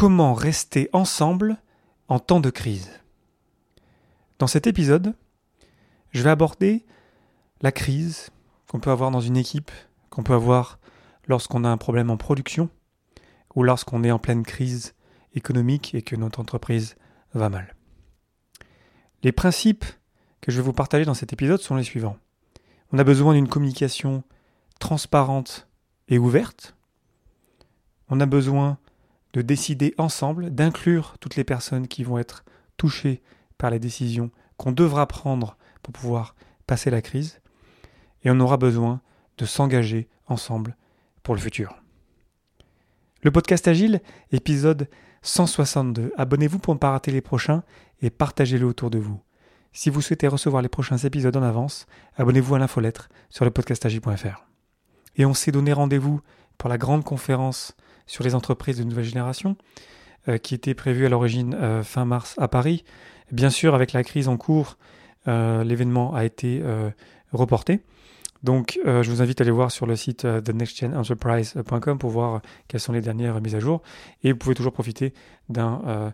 Comment rester ensemble en temps de crise Dans cet épisode, je vais aborder la crise qu'on peut avoir dans une équipe, qu'on peut avoir lorsqu'on a un problème en production ou lorsqu'on est en pleine crise économique et que notre entreprise va mal. Les principes que je vais vous partager dans cet épisode sont les suivants. On a besoin d'une communication transparente et ouverte. On a besoin de décider ensemble, d'inclure toutes les personnes qui vont être touchées par les décisions qu'on devra prendre pour pouvoir passer la crise. Et on aura besoin de s'engager ensemble pour le futur. Le podcast Agile, épisode 162. Abonnez-vous pour ne pas rater les prochains et partagez-le autour de vous. Si vous souhaitez recevoir les prochains épisodes en avance, abonnez-vous à l'infolettre sur le podcastagile.fr. Et on s'est donné rendez-vous pour la grande conférence sur les entreprises de nouvelle génération, euh, qui était prévue à l'origine euh, fin mars à Paris. Bien sûr, avec la crise en cours, euh, l'événement a été reporté. Donc, je vous invite à aller voir sur le site thenextgenenterprise.com pour voir quelles sont les dernières mises à jour. Et vous pouvez toujours profiter d'un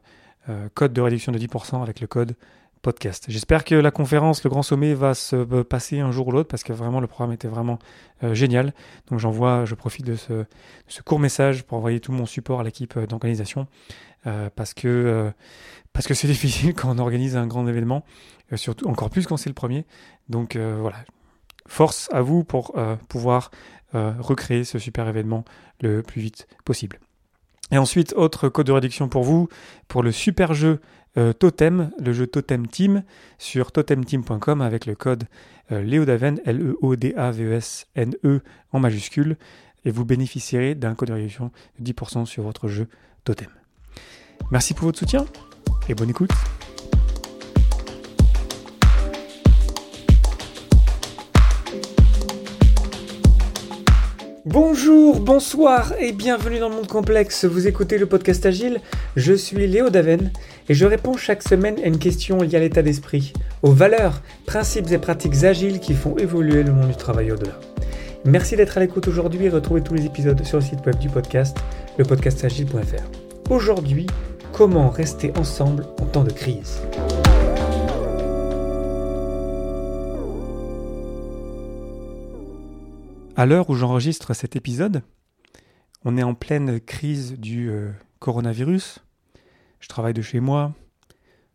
code de réduction de 10% avec le code J'espère que la conférence, le grand sommet, va se passer un jour ou l'autre parce que vraiment le programme était vraiment euh, génial. Donc j'envoie, je profite de ce, court message pour envoyer tout mon support à l'équipe euh, d'organisation euh, parce que parce que c'est difficile quand on organise un grand événement, surtout encore plus quand c'est le premier. Donc voilà, force à vous pour pouvoir recréer ce super événement le plus vite possible. Et ensuite, autre code de réduction pour vous, pour le super jeu euh, Totem, le jeu Totem Team, sur totemteam.com avec le code euh, Léodaven, L-E-O-D-A-V-E-S-N-E e en majuscule, et vous bénéficierez d'un code de réduction de 10% sur votre jeu Totem. Merci pour votre soutien et bonne écoute. Bonjour, bonsoir et bienvenue dans le monde complexe. Vous écoutez le podcast Agile. Je suis Léo Daven et je réponds chaque semaine à une question liée à l'état d'esprit, aux valeurs, principes et pratiques agiles qui font évoluer le monde du travail au-delà. Merci d'être à l'écoute aujourd'hui et retrouvez tous les épisodes sur le site web du podcast, lepodcastagile.fr. Aujourd'hui, comment rester ensemble en temps de crise? À l'heure où j'enregistre cet épisode, on est en pleine crise du euh, coronavirus. Je travaille de chez moi,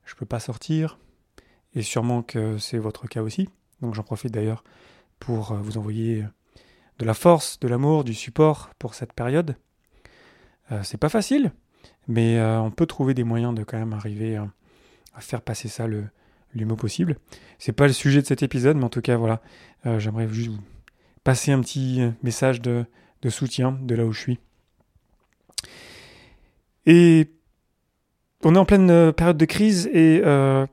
je ne peux pas sortir, et sûrement que c'est votre cas aussi. Donc j'en profite d'ailleurs pour euh, vous envoyer de la force, de l'amour, du support pour cette période. Euh, c'est pas facile, mais on peut trouver des moyens de quand même arriver à faire passer ça le, le mieux possible. C'est pas le sujet de cet épisode, mais en tout cas voilà, j'aimerais juste vous passer un petit message de, soutien de là où je suis. Et on est en pleine euh, période de crise et euh,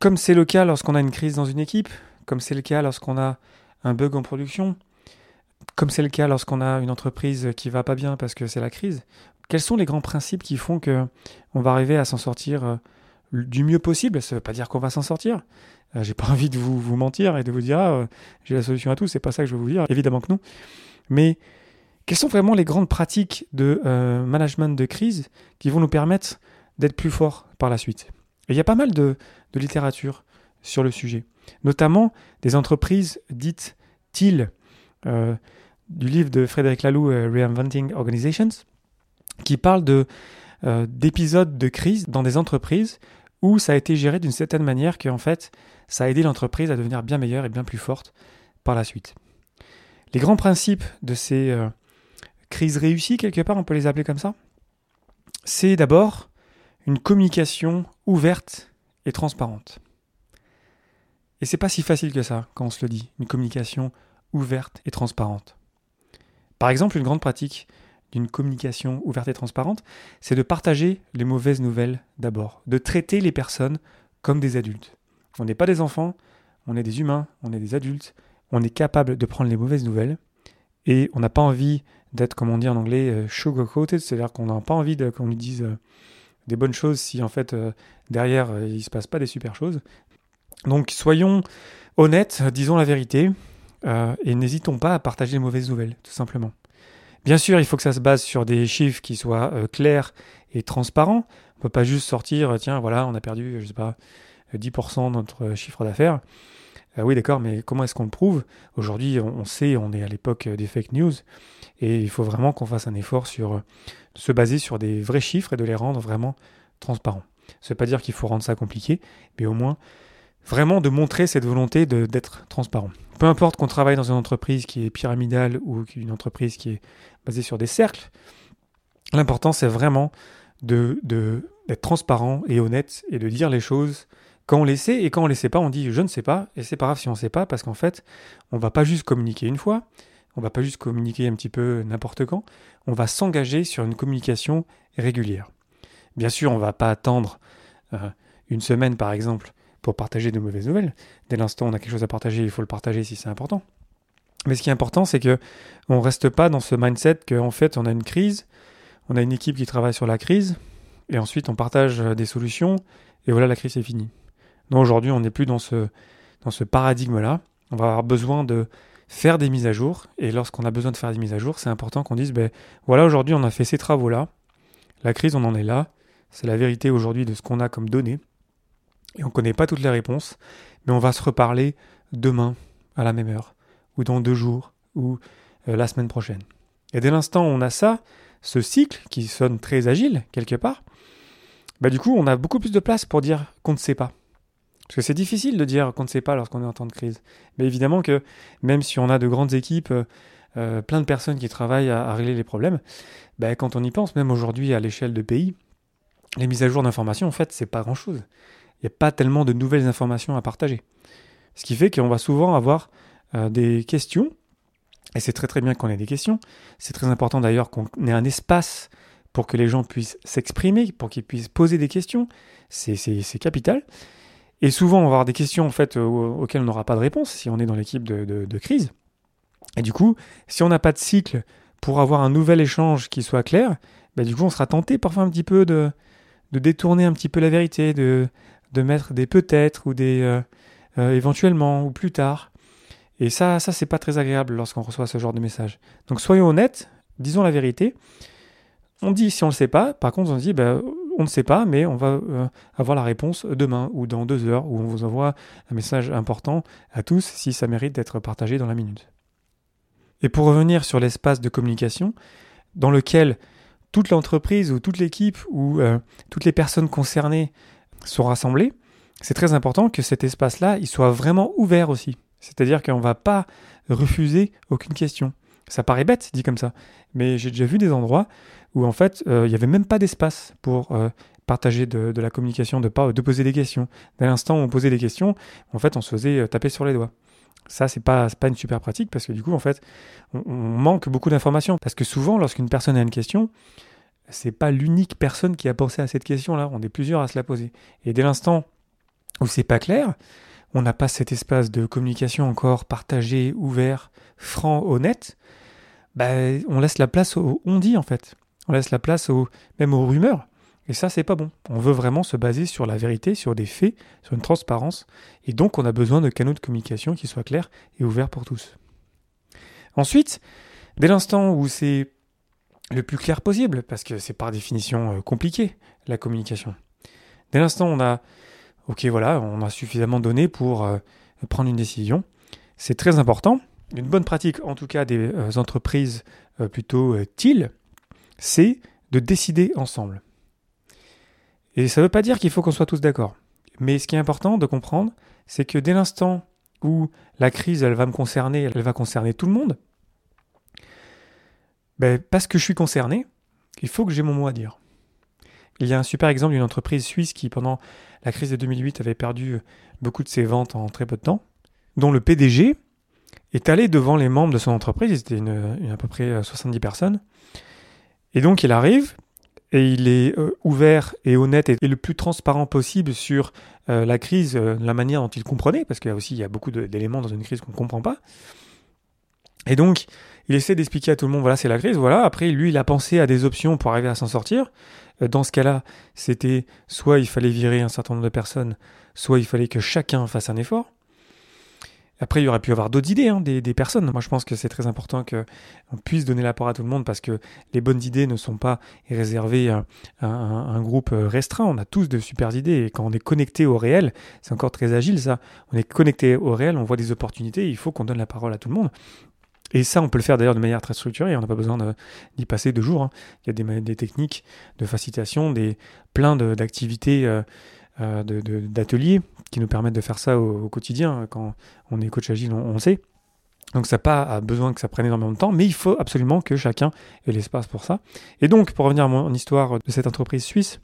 comme c'est le cas lorsqu'on a une crise dans une équipe, comme c'est le cas lorsqu'on a un bug en production, comme c'est le cas lorsqu'on a une entreprise qui va pas bien parce que c'est la crise, quels sont les grands principes qui font que on va arriver à s'en sortir euh, du mieux possible? Ça ne veut pas dire qu'on va s'en sortir, euh, j'ai pas envie de vous, vous, mentir et de vous dire ah, euh, j'ai la solution à tout, c'est pas ça que je veux vous dire, évidemment que non. Mais quelles sont vraiment les grandes pratiques de euh, management de crise qui vont nous permettre d'être plus forts par la suite? Il y a pas mal de, de, littérature sur le sujet, notamment des entreprises dites TIL, du livre de Frédéric Laloux, Reinventing Organizations, qui parle de d'épisodes de crise dans des entreprises où ça a été géré d'une certaine manière que en fait ça a aidé l'entreprise à devenir bien meilleure et bien plus forte par la suite. Les grands principes de ces euh, crises réussies, quelque part, on peut les appeler comme ça, c'est d'abord une communication ouverte et transparente. Et c'est pas si facile que ça quand on se le dit, une communication ouverte et transparente. Par exemple, une grande pratique d'une communication ouverte et transparente, c'est de partager les mauvaises nouvelles d'abord, de traiter les personnes comme des adultes. On n'est pas des enfants, on est des humains, on est des adultes, on est capable de prendre les mauvaises nouvelles et on n'a pas envie d'être, comme on dit en anglais, euh, sugar-coated, c'est-à-dire qu'on n'a pas envie qu'on nous dise euh, des bonnes choses si en fait euh, derrière il ne se passe pas des super choses. Donc soyons honnêtes, disons la vérité et n'hésitons pas à partager les mauvaises nouvelles, tout simplement. Bien sûr, il faut que ça se base sur des chiffres qui soient clairs et transparents. On peut pas juste sortir, tiens, voilà, on a perdu, je sais pas, 10% de notre chiffre d'affaires. Euh, oui, d'accord, mais comment est-ce qu'on le prouve? Aujourd'hui, on, sait, on est à l'époque des fake news, et il faut vraiment qu'on fasse un effort sur euh, se baser sur des vrais chiffres et de les rendre vraiment transparents. Ça ne pas dire qu'il faut rendre ça compliqué, mais au moins vraiment de montrer cette volonté d'être transparent. Peu importe qu'on travaille dans une entreprise qui est pyramidale ou une entreprise qui est basée sur des cercles, l'important c'est vraiment d'être de, transparent et honnête et de dire les choses quand on les sait et quand on les sait pas, on dit je ne sais pas et c'est pas grave si on ne sait pas parce qu'en fait, on va pas juste communiquer une fois, on va pas juste communiquer un petit peu n'importe quand, on va s'engager sur une communication régulière. Bien sûr, on va pas attendre euh, une semaine par exemple pour partager de mauvaises nouvelles. Dès l'instant on a quelque chose à partager, il faut le partager si c'est important. Mais ce qui est important, c'est que on reste pas dans ce mindset qu'en fait on a une crise, on a une équipe qui travaille sur la crise, et ensuite on partage des solutions, et voilà la crise est finie. Non, aujourd'hui, on n'est plus dans ce, dans ce paradigme-là. On va avoir besoin de faire des mises à jour. Et lorsqu'on a besoin de faire des mises à jour, c'est important qu'on dise, ben voilà, aujourd'hui, on a fait ces travaux-là. La crise, on en est là. C'est la vérité aujourd'hui de ce qu'on a comme données. Et on ne connaît pas toutes les réponses. Mais on va se reparler demain, à la même heure, ou dans deux jours, ou euh, la semaine prochaine. Et dès l'instant où on a ça, ce cycle qui sonne très agile, quelque part, bah du coup, on a beaucoup plus de place pour dire qu'on ne sait pas. Parce que c'est difficile de dire qu'on ne sait pas lorsqu'on est en temps de crise. Mais évidemment que même si on a de grandes équipes, euh, euh, plein de personnes qui travaillent à, régler les problèmes, ben, quand on y pense, même aujourd'hui à l'échelle de pays, les mises à jour d'informations, en fait, c'est pas grand-chose. Il n'y a pas tellement de nouvelles informations à partager. Ce qui fait qu'on va souvent avoir euh, des questions, et c'est très très bien qu'on ait des questions. C'est très important d'ailleurs qu'on ait un espace pour que les gens puissent s'exprimer, pour qu'ils puissent poser des questions. C'est capital. Et souvent, on va avoir des questions en fait auxquelles on n'aura pas de réponse si on est dans l'équipe de, crise. Et du coup, si on n'a pas de cycle pour avoir un nouvel échange qui soit clair, bah, du coup, on sera tenté parfois un petit peu de, de détourner un petit peu la vérité, de, de mettre des peut-être ou des euh, euh, éventuellement ou plus tard. Et ça, ça c'est pas très agréable lorsqu'on reçoit ce genre de message. Donc soyons honnêtes, disons la vérité. On dit si on ne le sait pas, par contre on dit bah, on ne sait pas, mais on va euh, avoir la réponse demain ou dans deux heures, où on vous envoie un message important à tous si ça mérite d'être partagé dans la minute. Et pour revenir sur l'espace de communication, dans lequel toute l'entreprise ou toute l'équipe ou euh, toutes les personnes concernées sont rassemblées, c'est très important que cet espace-là, il soit vraiment ouvert aussi. C'est-à-dire qu'on ne va pas refuser aucune question. Ça paraît bête dit comme ça, mais j'ai déjà vu des endroits où en fait euh, il n'y avait même pas d'espace pour euh, partager de, la communication, de, poser des questions. Dès l'instant où on posait des questions, en fait on se faisait euh, taper sur les doigts. Ça, c'est pas, pas une super pratique parce que du coup, en fait, on, manque beaucoup d'informations. Parce que souvent, lorsqu'une personne a une question, c'est pas l'unique personne qui a pensé à cette question-là. On est plusieurs à se la poser. Et dès l'instant où c'est pas clair, on n'a pas cet espace de communication encore partagé, ouvert, franc, honnête, bah, on laisse la place au on dit en fait. On laisse la place même aux rumeurs. Et ça, c'est pas bon. On veut vraiment se baser sur la vérité, sur des faits, sur une transparence. Et donc, on a besoin de canaux de communication qui soient clairs et ouverts pour tous. Ensuite, dès l'instant où c'est le plus clair possible, parce que c'est par définition euh, compliqué, la communication. Dès l'instant où on a, ok, voilà, on a suffisamment donné pour euh, prendre une décision, c'est très important une bonne pratique, en tout cas des euh, entreprises euh, plutôt euh, TIL, c'est de décider ensemble. Et ça ne veut pas dire qu'il faut qu'on soit tous d'accord. Mais ce qui est important de comprendre, c'est que dès l'instant où la crise, va me concerner, elle va concerner tout le monde, ben, parce que je suis concerné, il faut que j'ai mon mot à dire. Il y a un super exemple d'une entreprise suisse qui, pendant la crise de 2008, avait perdu beaucoup de ses ventes en très peu de temps, dont le PDG, est allé devant les membres de son entreprise, c'était une, à peu près 70 euh, personnes. Et donc il arrive et il est euh, ouvert et honnête et, le plus transparent possible sur euh, la crise, la manière dont il comprenait, parce qu'il y a aussi il y a beaucoup d'éléments dans une crise qu'on ne comprend pas. Et donc il essaie d'expliquer à tout le monde, voilà c'est la crise, voilà. Après lui il a pensé à des options pour arriver à s'en sortir. Dans ce cas-là, c'était soit il fallait virer un certain nombre de personnes, soit il fallait que chacun fasse un effort. Après, il y aurait pu y avoir d'autres idées hein, des, personnes. Moi, je pense que c'est très important qu'on puisse donner la parole à tout le monde parce que les bonnes idées ne sont pas réservées à, un, groupe restreint. On a tous de super idées et quand on est connecté au réel, c'est encore très agile ça. On est connecté au réel, on voit des opportunités, il faut qu'on donne la parole à tout le monde. Et ça, on peut le faire d'ailleurs de manière très structurée, on n'a pas besoin d'y passer deux jours. Hein. Il y a des, techniques de facilitation, des, plein d'activités. Euh, d'ateliers qui nous permettent de faire ça au, quotidien. Quand on est coach agile, on, sait. Donc ça n'a pas besoin que ça prenne énormément de temps, mais il faut absolument que chacun ait l'espace pour ça. Et donc, pour revenir à mon histoire de cette entreprise suisse,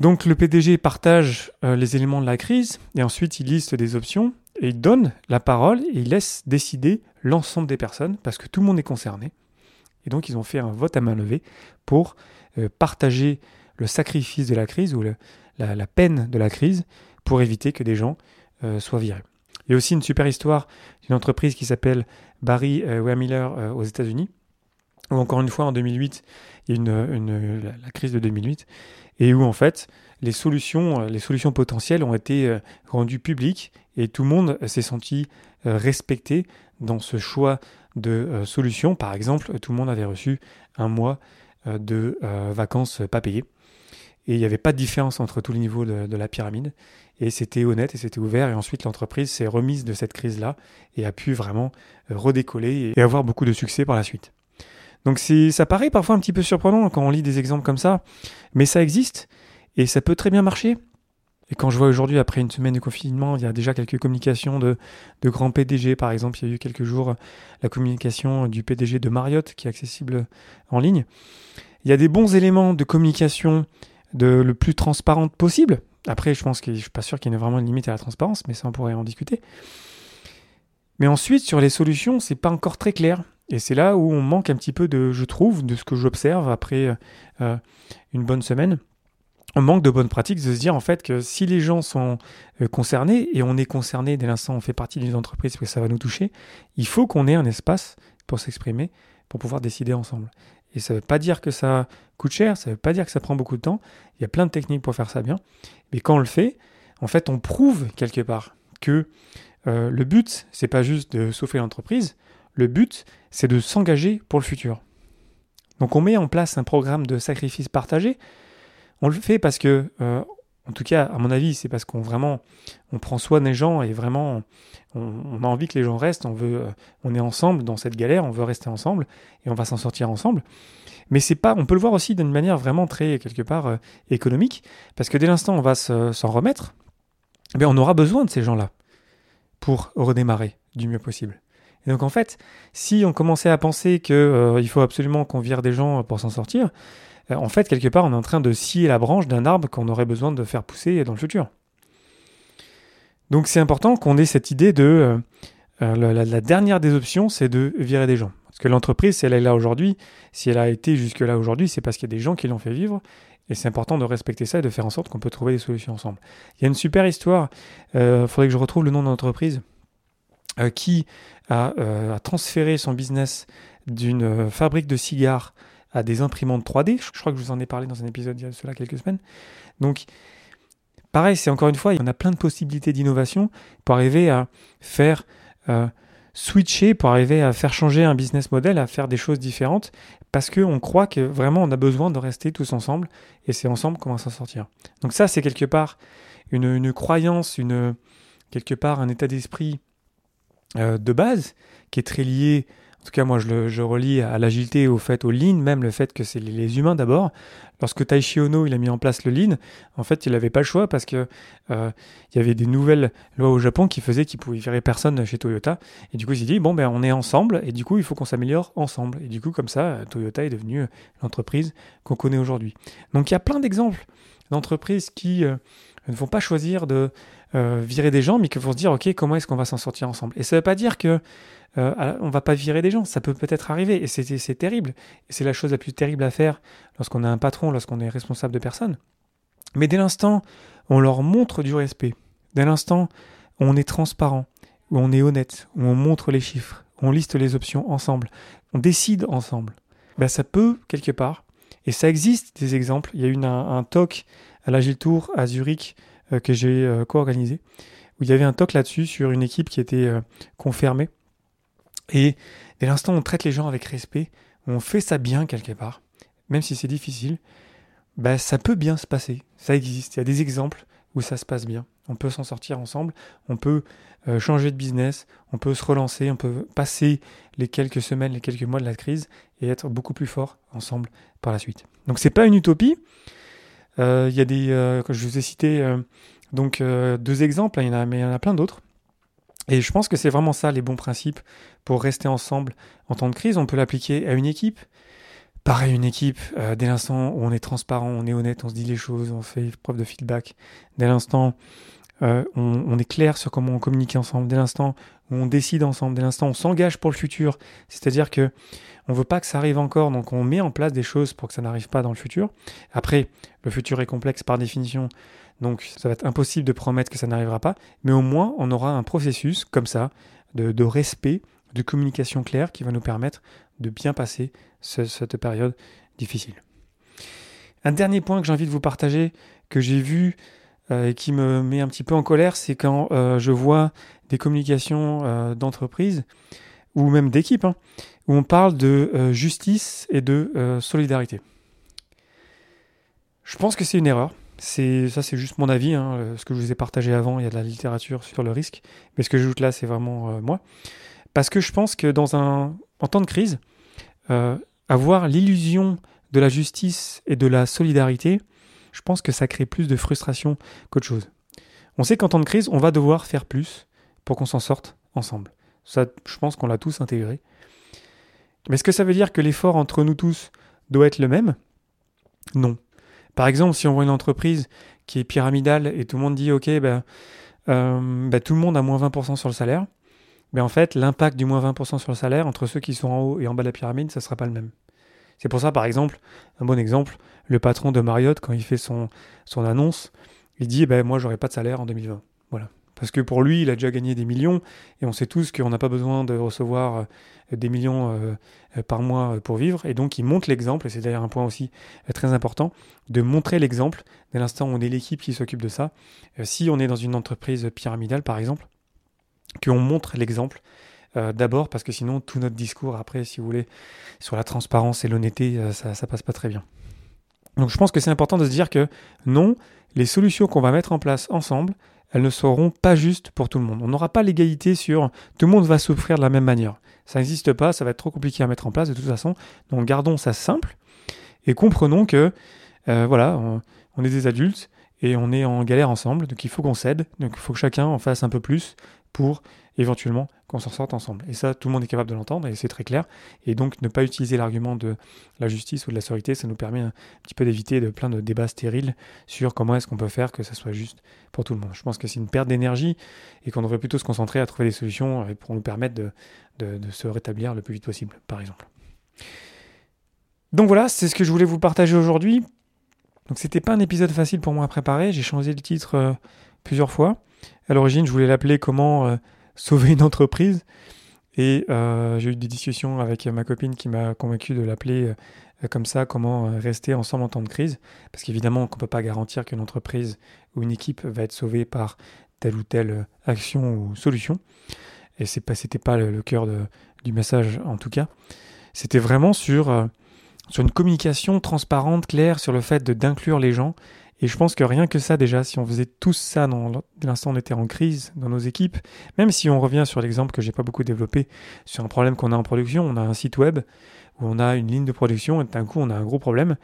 donc le PDG partage euh, les éléments de la crise et ensuite il liste des options et il donne la parole et il laisse décider l'ensemble des personnes parce que tout le monde est concerné. Et donc ils ont fait un vote à main levée pour euh, partager le sacrifice de la crise ou le, la, peine de la crise pour éviter que des gens euh, soient virés. Il y a aussi une super histoire d'une entreprise qui s'appelle Barry euh, euh, aux États-Unis, où encore une fois en 2008, il y a la, crise de 2008, et où en fait les solutions, euh, les solutions potentielles ont été rendues publiques et tout le monde s'est senti respecté dans ce choix de solutions. Par exemple, tout le monde avait reçu un mois de vacances pas payées. Et il n'y avait pas de différence entre tous les niveaux de, la pyramide. Et c'était honnête et c'était ouvert. Et ensuite, l'entreprise s'est remise de cette crise-là et a pu vraiment euh, redécoller et avoir beaucoup de succès par la suite. Donc ça paraît parfois un petit peu surprenant quand on lit des exemples comme ça, mais ça existe et ça peut très bien marcher. Et quand je vois aujourd'hui, après une semaine de confinement, il y a déjà quelques communications de, de grands PDG. Par exemple, il y a eu quelques jours la communication du PDG de Marriott qui est accessible en ligne. Il y a des bons éléments de communication de le plus transparente possible. Après, je pense que je suis pas sûr qu'il y ait vraiment une limite à la transparence, mais ça on pourrait en discuter. Mais ensuite, sur les solutions, c'est pas encore très clair. Et c'est là où on manque un petit peu de, je trouve, de ce que j'observe après euh, une bonne semaine. On manque de bonnes pratiques de se dire en fait que si les gens sont euh, concernés, et on est concerné dès l'instant on fait partie d'une entreprise parce que ça va nous toucher, il faut qu'on ait un espace pour s'exprimer, pour pouvoir décider ensemble. Et ça ne veut pas dire que ça coûte cher, ça ne veut pas dire que ça prend beaucoup de temps. Il y a plein de techniques pour faire ça bien. Mais quand on le fait, en fait, on prouve quelque part que euh, le but, c'est pas juste de sauver l'entreprise. Le but, c'est de s'engager pour le futur. Donc on met en place un programme de sacrifice partagé. On le fait parce que euh, en tout cas, à mon avis, c'est parce qu'on vraiment, on prend soin des gens et vraiment, on, a envie que les gens restent. On veut, euh, on est ensemble dans cette galère, on veut rester ensemble et on va s'en sortir ensemble. Mais c'est pas, on peut le voir aussi d'une manière vraiment très quelque part euh, économique, parce que dès l'instant on va s'en remettre, eh on aura besoin de ces gens-là pour redémarrer du mieux possible. Et donc en fait, si on commençait à penser qu'il euh, faut absolument qu'on vire des gens pour s'en sortir, en fait, quelque part, on est en train de scier la branche d'un arbre qu'on aurait besoin de faire pousser dans le futur. Donc c'est important qu'on ait cette idée de... Euh, euh, la, dernière des options, c'est de virer des gens. Parce que l'entreprise, si elle est là aujourd'hui, si elle a été jusque-là aujourd'hui, c'est parce qu'il y a des gens qui l'ont fait vivre. Et c'est important de respecter ça et de faire en sorte qu'on peut trouver des solutions ensemble. Il y a une super histoire, il faudrait que je retrouve le nom de l'entreprise, qui a, transféré son business d'une fabrique de cigares à des imprimantes 3D. Je crois que je vous en ai parlé dans un épisode il y a cela quelques semaines. Donc, pareil, c'est encore une fois, en a plein de possibilités d'innovation pour arriver à faire euh, switcher, pour arriver à faire changer un business model, à faire des choses différentes, parce qu'on croit que vraiment on a besoin de rester tous ensemble, et c'est ensemble qu'on va s'en sortir. Donc ça, c'est quelque part une, une, croyance, une, quelque part un état d'esprit euh, de base qui est très lié en tout cas, moi, je, le, je relie à l'agilité, au fait, au lean, même le fait que c'est les humains d'abord. Lorsque Taishi Ono il a mis en place le lean, en fait, il n'avait pas le choix parce que euh, il y avait des nouvelles lois au Japon qui faisaient qu'il pouvait virer personne chez Toyota. Et du coup, il s'est dit bon ben, on est ensemble et du coup, il faut qu'on s'améliore ensemble. Et du coup, comme ça, Toyota est devenue l'entreprise qu'on connaît aujourd'hui. Donc, il y a plein d'exemples d'entreprises qui euh, ne vont pas choisir de euh, virer des gens, mais qui vont se dire ok, comment est-ce qu'on va s'en sortir ensemble? Et ça ne veut pas dire que euh, on va pas virer des gens, ça peut peut-être arriver, et c'est terrible. C'est la chose la plus terrible à faire lorsqu'on a un patron, lorsqu'on est responsable de personnes. Mais dès l'instant on leur montre du respect, dès l'instant on est transparent, on est honnête, on montre les chiffres, on liste les options ensemble, on décide ensemble, ben ça peut, quelque part, et ça existe des exemples. Il y a eu un, talk à l'Agile Tour à Zurich euh, que j'ai euh, co-organisé, où il y avait un talk là-dessus sur une équipe qui était euh, confirmée. Et dès l'instant où on traite les gens avec respect, où on fait ça bien quelque part, même si c'est difficile, bah, ça peut bien se passer. Ça existe. Il y a des exemples où ça se passe bien. On peut s'en sortir ensemble, on peut euh, changer de business, on peut se relancer, on peut passer les quelques semaines, les quelques mois de la crise et être beaucoup plus fort ensemble par la suite. Donc c'est pas une utopie. Euh, il y a des, euh, je vous ai cité donc deux exemples, il y en a, mais il y en a plein d'autres. Et je pense que c'est vraiment ça les bons principes pour rester ensemble en temps de crise. On peut l'appliquer à une équipe, Pareil, une équipe, euh, dès l'instant où on est transparent, on est honnête, on se dit les choses, on fait preuve de feedback, dès l'instant euh, on, est clair sur comment on communique ensemble, dès l'instant où on décide ensemble, dès l'instant où on s'engage pour le futur, c'est-à-dire que on veut pas que ça arrive encore, donc on met en place des choses pour que ça n'arrive pas dans le futur. Après, le futur est complexe par définition, donc ça va être impossible de promettre que ça n'arrivera pas, mais au moins on aura un processus comme ça de, respect, de communication claire qui va nous permettre de bien passer cette période difficile. Un dernier point que j'ai envie de vous partager, que j'ai vu euh, et qui me met un petit peu en colère, c'est quand euh, je vois des communications euh, d'entreprise ou même d'équipe, hein, où on parle de justice et de solidarité. Je pense que c'est une erreur. C'est ça, c'est juste mon avis. Hein, ce que je vous ai partagé avant, il y a de la littérature sur le risque, mais ce que j'ajoute là, c'est vraiment moi. Parce que je pense que dans un en temps de crise, avoir l'illusion de la justice et de la solidarité, je pense que ça crée plus de frustration qu'autre chose. On sait qu'en temps de crise, on va devoir faire plus pour qu'on s'en sorte ensemble. Ça, je pense qu'on l'a tous intégré. Mais est-ce que ça veut dire que l'effort entre nous tous doit être le même? Non. Par exemple, si on voit une entreprise qui est pyramidale et tout le monde dit OK, ben, ben tout le monde a moins 20% sur le salaire, mais en fait, l'impact du moins 20% sur le salaire entre ceux qui sont en haut et en bas de la pyramide, ça ne sera pas le même. C'est pour ça, par exemple, un bon exemple, le patron de Marriott, quand il fait son, son annonce, il dit ben, Moi, j'aurai pas de salaire en 2020. Parce que pour lui, il a déjà gagné des millions, et on sait tous qu'on n'a pas besoin de recevoir euh, des millions euh, par mois pour vivre. Et donc, il montre l'exemple, et c'est d'ailleurs un point aussi euh, très important, de montrer l'exemple dès l'instant où on est l'équipe qui s'occupe de ça. Si on est dans une entreprise pyramidale, par exemple, qu'on montre l'exemple. Euh, d'abord parce que sinon tout notre discours après, si vous voulez, sur la transparence et l'honnêteté, euh, ça, ça passe pas très bien. Donc je pense que c'est important de se dire que non, les solutions qu'on va mettre en place ensemble, elles ne seront pas justes pour tout le monde. On n'aura pas l'égalité sur tout le monde va souffrir de la même manière. Ça n'existe pas, ça va être trop compliqué à mettre en place de toute façon. Donc gardons ça simple et comprenons que euh, voilà, on, est des adultes et on est en galère ensemble, donc il faut qu'on cède, donc il faut que chacun en fasse un peu plus pour éventuellement qu'on s'en sorte ensemble. Et ça, tout le monde est capable de l'entendre et c'est très clair. Et donc, ne pas utiliser l'argument de la justice ou de la sécurité, ça nous permet un petit peu d'éviter de plein de débats stériles sur comment est-ce qu'on peut faire que ça soit juste pour tout le monde. Je pense que c'est une perte d'énergie et qu'on devrait plutôt se concentrer à trouver des solutions pour nous permettre de, de se rétablir le plus vite possible, par exemple. Donc voilà, c'est ce que je voulais vous partager aujourd'hui. Donc c'était pas un épisode facile pour moi à préparer. J'ai changé le titre euh, plusieurs fois. À l'origine, je voulais l'appeler Comment euh, sauver une entreprise. Et euh, j'ai eu des discussions avec ma copine qui m'a convaincu de l'appeler euh, comme ça, comment rester ensemble en temps de crise. Parce qu'évidemment, on ne peut pas garantir qu'une entreprise ou une équipe va être sauvée par telle ou telle action ou solution. Et ce n'était pas, le, cœur du message en tout cas. C'était vraiment sur, sur une communication transparente, claire, sur le fait d'inclure les gens et je pense que rien que ça déjà, si on faisait tous ça dans l'instant on était en crise dans nos équipes, même si on revient sur l'exemple que j'ai pas beaucoup développé, sur un problème qu'on a en production, on a un site web où on a une ligne de production et d'un coup on a un gros problème,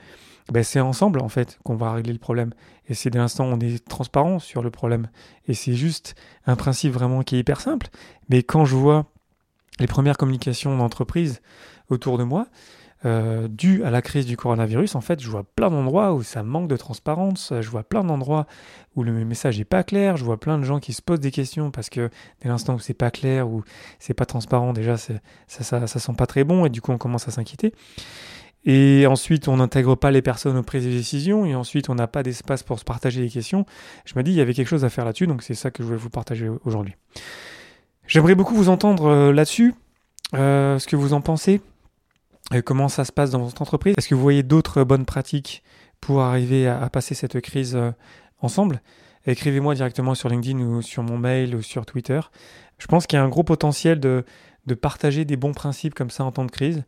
ben c'est ensemble en fait qu'on va régler le problème. Et c'est dès l'instant on est transparent sur le problème. Et c'est juste un principe vraiment qui est hyper simple. Mais quand je vois les premières communications d'entreprise autour de moi, euh, dû à la crise du coronavirus, en fait, je vois plein d'endroits où ça manque de transparence, je vois plein d'endroits où le message n'est pas clair, je vois plein de gens qui se posent des questions parce que dès l'instant où c'est pas clair ou c'est pas transparent, déjà ça, ça, sent pas très bon et du coup on commence à s'inquiéter. Et ensuite, on n'intègre pas les personnes aux prises de décision, et ensuite, on n'a pas d'espace pour se partager les questions. Je me dis, il y avait quelque chose à faire là-dessus, donc c'est ça que je voulais vous partager aujourd'hui. J'aimerais beaucoup vous entendre euh, là-dessus, euh, ce que vous en pensez, comment ça se passe dans votre entreprise? Est-ce que vous voyez d'autres bonnes pratiques pour arriver à, passer cette crise euh, ensemble? Écrivez-moi directement sur LinkedIn ou sur mon mail ou sur Twitter. Je pense qu'il y a un gros potentiel de, partager des bons principes comme ça en temps de crise.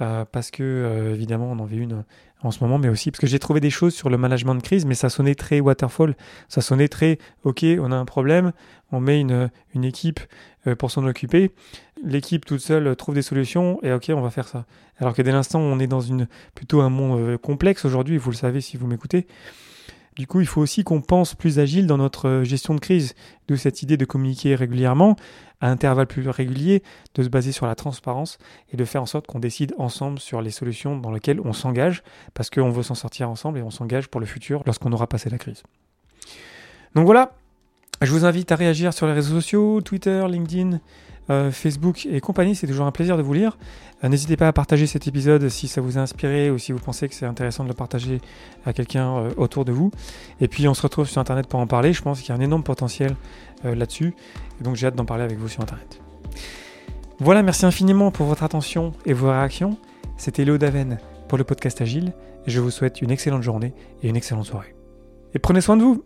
Euh, parce que euh, évidemment on en vit une en ce moment, mais aussi parce que j'ai trouvé des choses sur le management de crise, mais ça sonnait très waterfall, ça sonnait très ok, on a un problème, on met une, équipe pour s'en occuper, l'équipe toute seule trouve des solutions et ok, on va faire ça. Alors que dès l'instant on est dans une plutôt un monde complexe aujourd'hui, vous le savez si vous m'écoutez. Du coup, il faut aussi qu'on pense plus agile dans notre gestion de crise, d'où cette idée de communiquer régulièrement, à intervalles plus réguliers, de se baser sur la transparence et de faire en sorte qu'on décide ensemble sur les solutions dans lesquelles on s'engage, parce qu'on veut s'en sortir ensemble et on s'engage pour le futur lorsqu'on aura passé la crise. Donc voilà, je vous invite à réagir sur les réseaux sociaux, Twitter, LinkedIn, euh, Facebook et compagnie. C'est toujours un plaisir de vous lire. Euh, n'hésitez pas à partager cet épisode si ça vous a inspiré ou si vous pensez que c'est intéressant de le partager à quelqu'un euh, autour de vous. Et puis on se retrouve sur Internet pour en parler. Je pense qu'il y a un énorme potentiel là-dessus. Donc j'ai hâte d'en parler avec vous sur Internet. Voilà, merci infiniment pour votre attention et vos réactions. C'était Léo Daven pour le podcast Agile. Je vous souhaite une excellente journée et une excellente soirée. Et prenez soin de vous